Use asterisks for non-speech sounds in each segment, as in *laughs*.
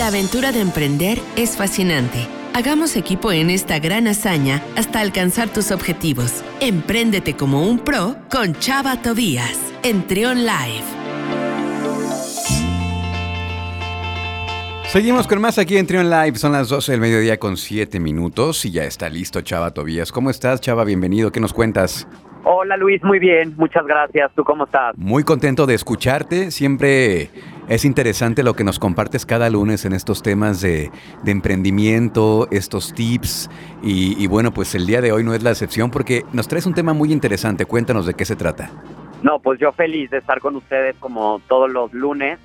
La aventura de emprender es fascinante. Hagamos equipo en esta gran hazaña hasta alcanzar tus objetivos. Empréndete como un pro con Chava Tobías en Trion Live. Seguimos con más aquí en Trion Live. Son las 12 del mediodía con 7 minutos y ya está listo Chava Tobías. ¿Cómo estás, Chava? Bienvenido. ¿Qué nos cuentas? Hola Luis, muy bien, muchas gracias. ¿Tú cómo estás? Muy contento de escucharte. Siempre es interesante lo que nos compartes cada lunes en estos temas de, emprendimiento, estos tips. Y, bueno, pues el día de hoy no es la excepción porque nos traes un tema muy interesante. Cuéntanos de qué se trata. No, pues yo feliz de estar con ustedes como todos los lunes.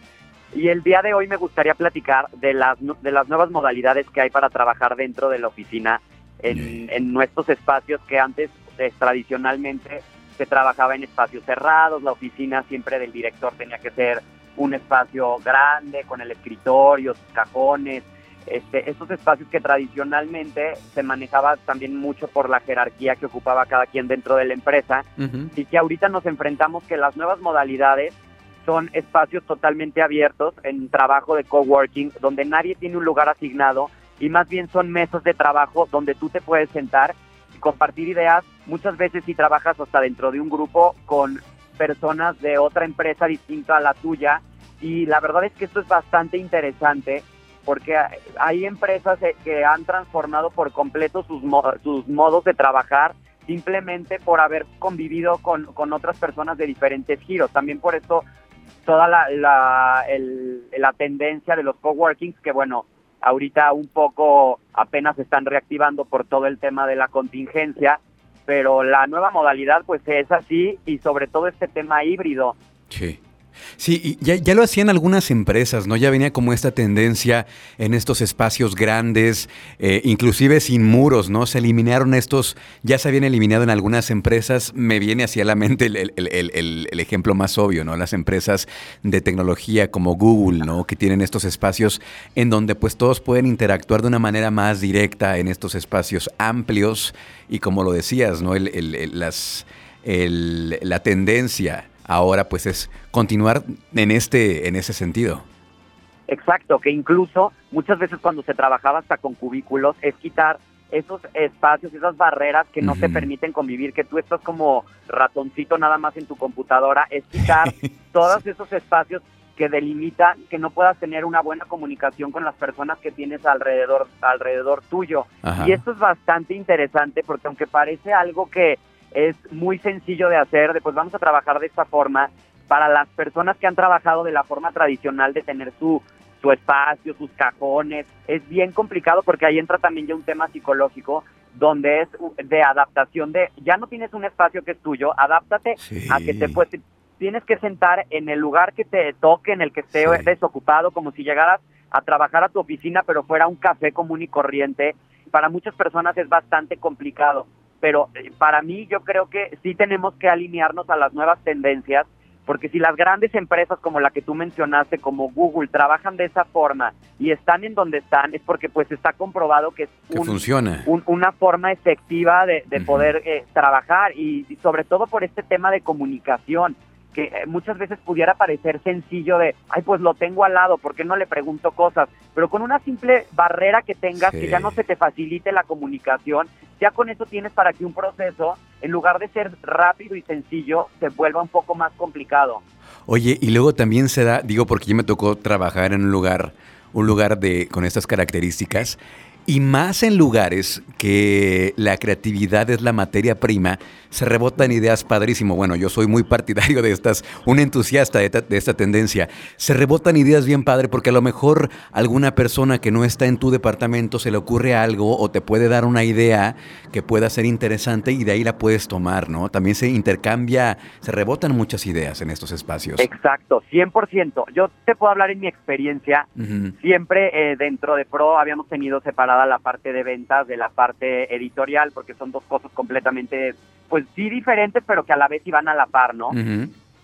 Y el día de hoy me gustaría platicar de las, de las nuevas modalidades que hay para trabajar dentro de la oficina en, en nuestros espacios que antes tradicionalmente se trabajaba en espacios cerrados, la oficina siempre del director tenía que ser un espacio grande con el escritorio, sus cajones, este, estos espacios que tradicionalmente se manejaba también mucho por la jerarquía que ocupaba cada quien dentro de la empresa y que ahorita nos enfrentamos que las nuevas modalidades son espacios totalmente abiertos en trabajo de coworking donde nadie tiene un lugar asignado y más bien son mesas de trabajo donde tú te puedes sentar compartir ideas, muchas veces si trabajas hasta dentro de un grupo con personas de otra empresa distinta a la tuya y la verdad es que esto es bastante interesante porque hay empresas que han transformado por completo sus, sus modos de trabajar simplemente por haber convivido con, otras personas de diferentes giros. También por eso toda la, la, tendencia de los coworkings, que bueno, ahorita un poco apenas están reactivando por todo el tema de la contingencia, pero la nueva modalidad pues es así y sobre todo este tema híbrido. Sí. Sí, ya, ya, lo hacían algunas empresas, ¿no? Ya venía como esta tendencia en estos espacios grandes, eh, inclusive sin muros, ¿no? Se eliminaron estos, ya se habían eliminado en algunas empresas, me viene hacia la mente el, el, ejemplo más obvio, ¿no? Las empresas de tecnología como Google, ¿no? Que tienen estos espacios en donde pues todos pueden interactuar de una manera más directa en estos espacios amplios y como lo decías, ¿no? las, la tendencia ahora pues es continuar en este en ese sentido. Exacto, que incluso muchas veces cuando se trabajaba hasta con cubículos es quitar esos espacios, esas barreras que no te permiten convivir, que tú estás como ratoncito nada más en tu computadora, es quitar *laughs* todos esos espacios que delimitan que no puedas tener una buena comunicación con las personas que tienes alrededor alrededor tuyo. Y esto es bastante interesante porque aunque parece algo que es muy sencillo de hacer, después vamos a trabajar de esta forma. Para las personas que han trabajado de la forma tradicional de tener su, su espacio, sus cajones, es bien complicado porque ahí entra también ya un tema psicológico donde es de adaptación de, ya no tienes un espacio que es tuyo, adáptate a que te puedes, tienes que sentar en el lugar que te toque, en el que esté desocupado, como si llegaras a trabajar a tu oficina, pero fuera un café común y corriente. Para muchas personas es bastante complicado pero eh, para mí yo creo que sí tenemos que alinearnos a las nuevas tendencias, porque si las grandes empresas como la que tú mencionaste, como Google, trabajan de esa forma y están en donde están, es porque pues está comprobado que es funciona. una forma efectiva de, poder eh, trabajar y sobre todo por este tema de comunicación que eh, muchas veces pudiera parecer sencillo de, ay, pues lo tengo al lado, ¿por qué no le pregunto cosas? Pero con una simple barrera que tengas, que ya no se te facilite la comunicación, ya con eso tienes para que un proceso, en lugar de ser rápido y sencillo, se vuelva un poco más complicado. Oye, y luego también se da, digo, porque ya me tocó trabajar en un lugar, un lugar de, con estas características, y más en lugares que la creatividad es la materia prima, se rebotan ideas padrísimo. Bueno, yo soy muy partidario de estas, un entusiasta de, esta tendencia. Se rebotan ideas bien padre porque a lo mejor alguna persona que no está en tu departamento se le ocurre algo o te puede dar una idea que pueda ser interesante y de ahí la puedes tomar, ¿no? También se intercambia, se rebotan muchas ideas en estos espacios. Exacto, 100%. Yo te puedo hablar en mi experiencia. Siempre eh, dentro de Pro habíamos tenido separada la parte de ventas de la parte editorial porque son dos cosas completamente pues sí diferentes, pero que a la vez iban a la par, ¿no?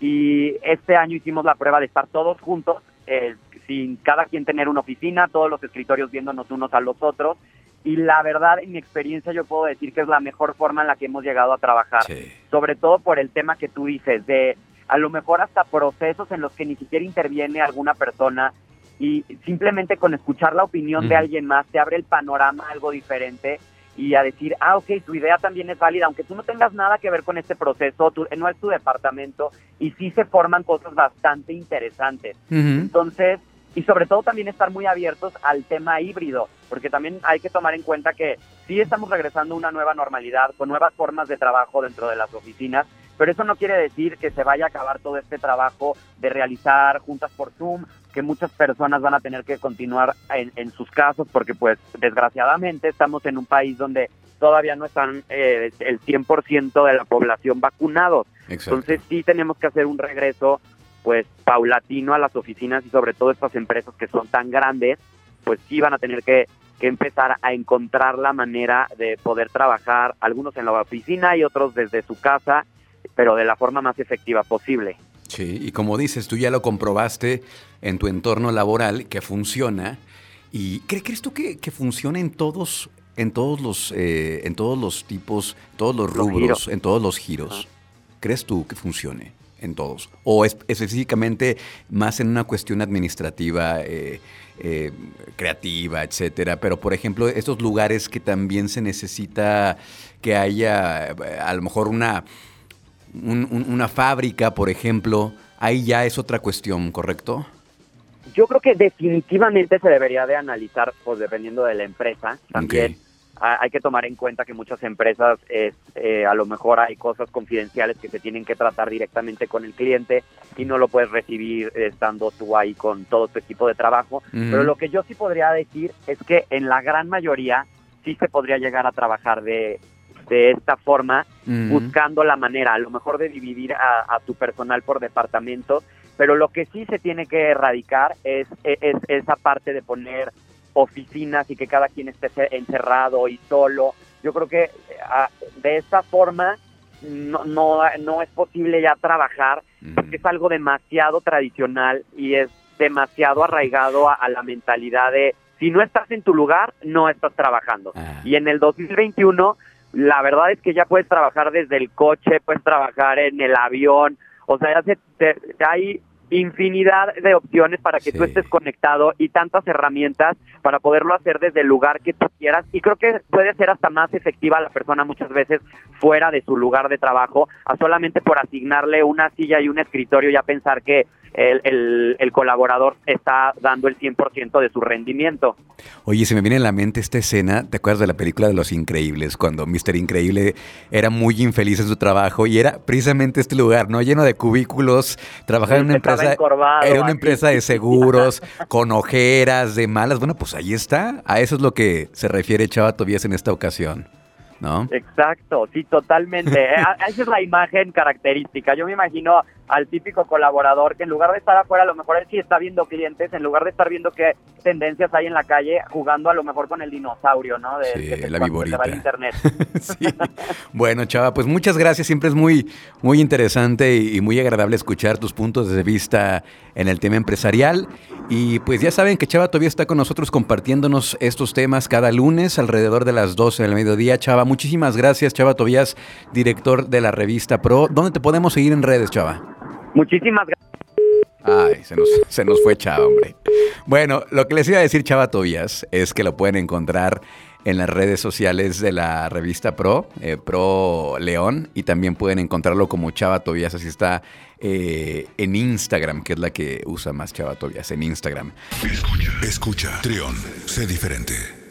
Y este año hicimos la prueba de estar todos juntos, eh, sin cada quien tener una oficina, todos los escritorios viéndonos unos a los otros. Y la verdad, en mi experiencia, yo puedo decir que es la mejor forma en la que hemos llegado a trabajar. Sobre todo por el tema que tú dices, de a lo mejor hasta procesos en los que ni siquiera interviene alguna persona, y simplemente con escuchar la opinión de alguien más te abre el panorama algo diferente y a decir, ah, ok, tu idea también es válida, aunque tú no tengas nada que ver con este proceso, no es tu departamento, y sí se forman cosas bastante interesantes. Entonces, y sobre todo también estar muy abiertos al tema híbrido, porque también hay que tomar en cuenta que sí estamos regresando a una nueva normalidad, con nuevas formas de trabajo dentro de las oficinas, pero eso no quiere decir que se vaya a acabar todo este trabajo de realizar juntas por Zoom, que muchas personas van a tener que continuar en, sus casos, porque pues desgraciadamente estamos en un país donde todavía no están eh, el 100% de la población vacunados. Entonces sí tenemos que hacer un regreso pues paulatino a las oficinas y sobre todo estas empresas que son tan grandes, pues sí van a tener que, que empezar a encontrar la manera de poder trabajar, algunos en la oficina y otros desde su casa, pero de la forma más efectiva posible. Sí, y como dices, tú ya lo comprobaste en tu entorno laboral que funciona. ¿Y crees tú que, que funciona en todos, en todos los, eh, en todos los tipos, todos los rubros, en todos los giros? ¿Crees tú que funcione en todos? ¿O es, específicamente más en una cuestión administrativa, eh, eh, creativa, etcétera? Pero, por ejemplo, estos lugares que también se necesita que haya a lo mejor una una fábrica, por ejemplo, ahí ya es otra cuestión, ¿correcto? Yo creo que definitivamente se debería de analizar, pues dependiendo de la empresa, también. Hay que tomar en cuenta que muchas empresas, eh, a lo mejor hay cosas confidenciales que se tienen que tratar directamente con el cliente y no lo puedes recibir estando tú ahí con todo tu equipo de trabajo. Pero lo que yo sí podría decir es que en la gran mayoría sí se podría llegar a trabajar de, de esta forma, buscando la manera, a lo mejor de dividir a, tu personal por departamento, pero lo que sí se tiene que erradicar es, es, esa parte de poner oficinas y que cada quien esté encerrado y solo. Yo creo que de esta forma no, no, no es posible ya trabajar porque es algo demasiado tradicional y es demasiado arraigado a, la mentalidad de si no estás en tu lugar, no estás trabajando. Ah. Y en el 2021 la verdad es que ya puedes trabajar desde el coche, puedes trabajar en el avión, o sea, ya hay infinidad de opciones para que tú estés conectado y tantas herramientas para poderlo hacer desde el lugar que tú quieras. Y creo que puede ser hasta más efectiva la persona muchas veces fuera de su lugar de trabajo a solamente por asignarle una silla y un escritorio y a pensar que el, el, colaborador está dando el 100% de su rendimiento. Oye, se me viene a la mente esta escena, ¿te acuerdas de la película de Los Increíbles? Cuando Mr. Increíble era muy infeliz en su trabajo y era precisamente este lugar, ¿no? Lleno de cubículos, trabajaba en una empresa, era una empresa de seguros, con ojeras, de malas. Bueno, pues ahí está, a eso es lo que se refiere Chava Tobías en esta ocasión. ¿No? Exacto, sí, totalmente. *laughs* Eh, esa es la imagen característica. Yo me imagino al típico colaborador que en lugar de estar afuera, a lo mejor él sí está viendo clientes, en lugar de estar viendo qué tendencias hay en la calle, jugando a lo mejor con el dinosaurio, ¿no? De, sí, la viborita. internet. *laughs* sí. Bueno, Chava, pues muchas gracias. Siempre es muy, muy interesante y, muy agradable escuchar tus puntos de vista en el tema empresarial. Y pues ya saben que Chava todavía está con nosotros compartiéndonos estos temas cada lunes alrededor de las 12 del mediodía. Chava, muchísimas gracias. Chava Tobías, director de la revista Pro. ¿Dónde te podemos seguir en redes, Chava? Muchísimas gracias. Ay, se nos, *laughs* se nos fue Chava, hombre. Bueno, lo que les iba a decir Chava Tobías es que lo pueden encontrar en las redes sociales de la revista Pro, eh, Pro León, y también pueden encontrarlo como Chava Tobías, así está eh, en Instagram, que es la que usa más Chava Tobías, en Instagram. Escucha, escucha, Trión, sé diferente.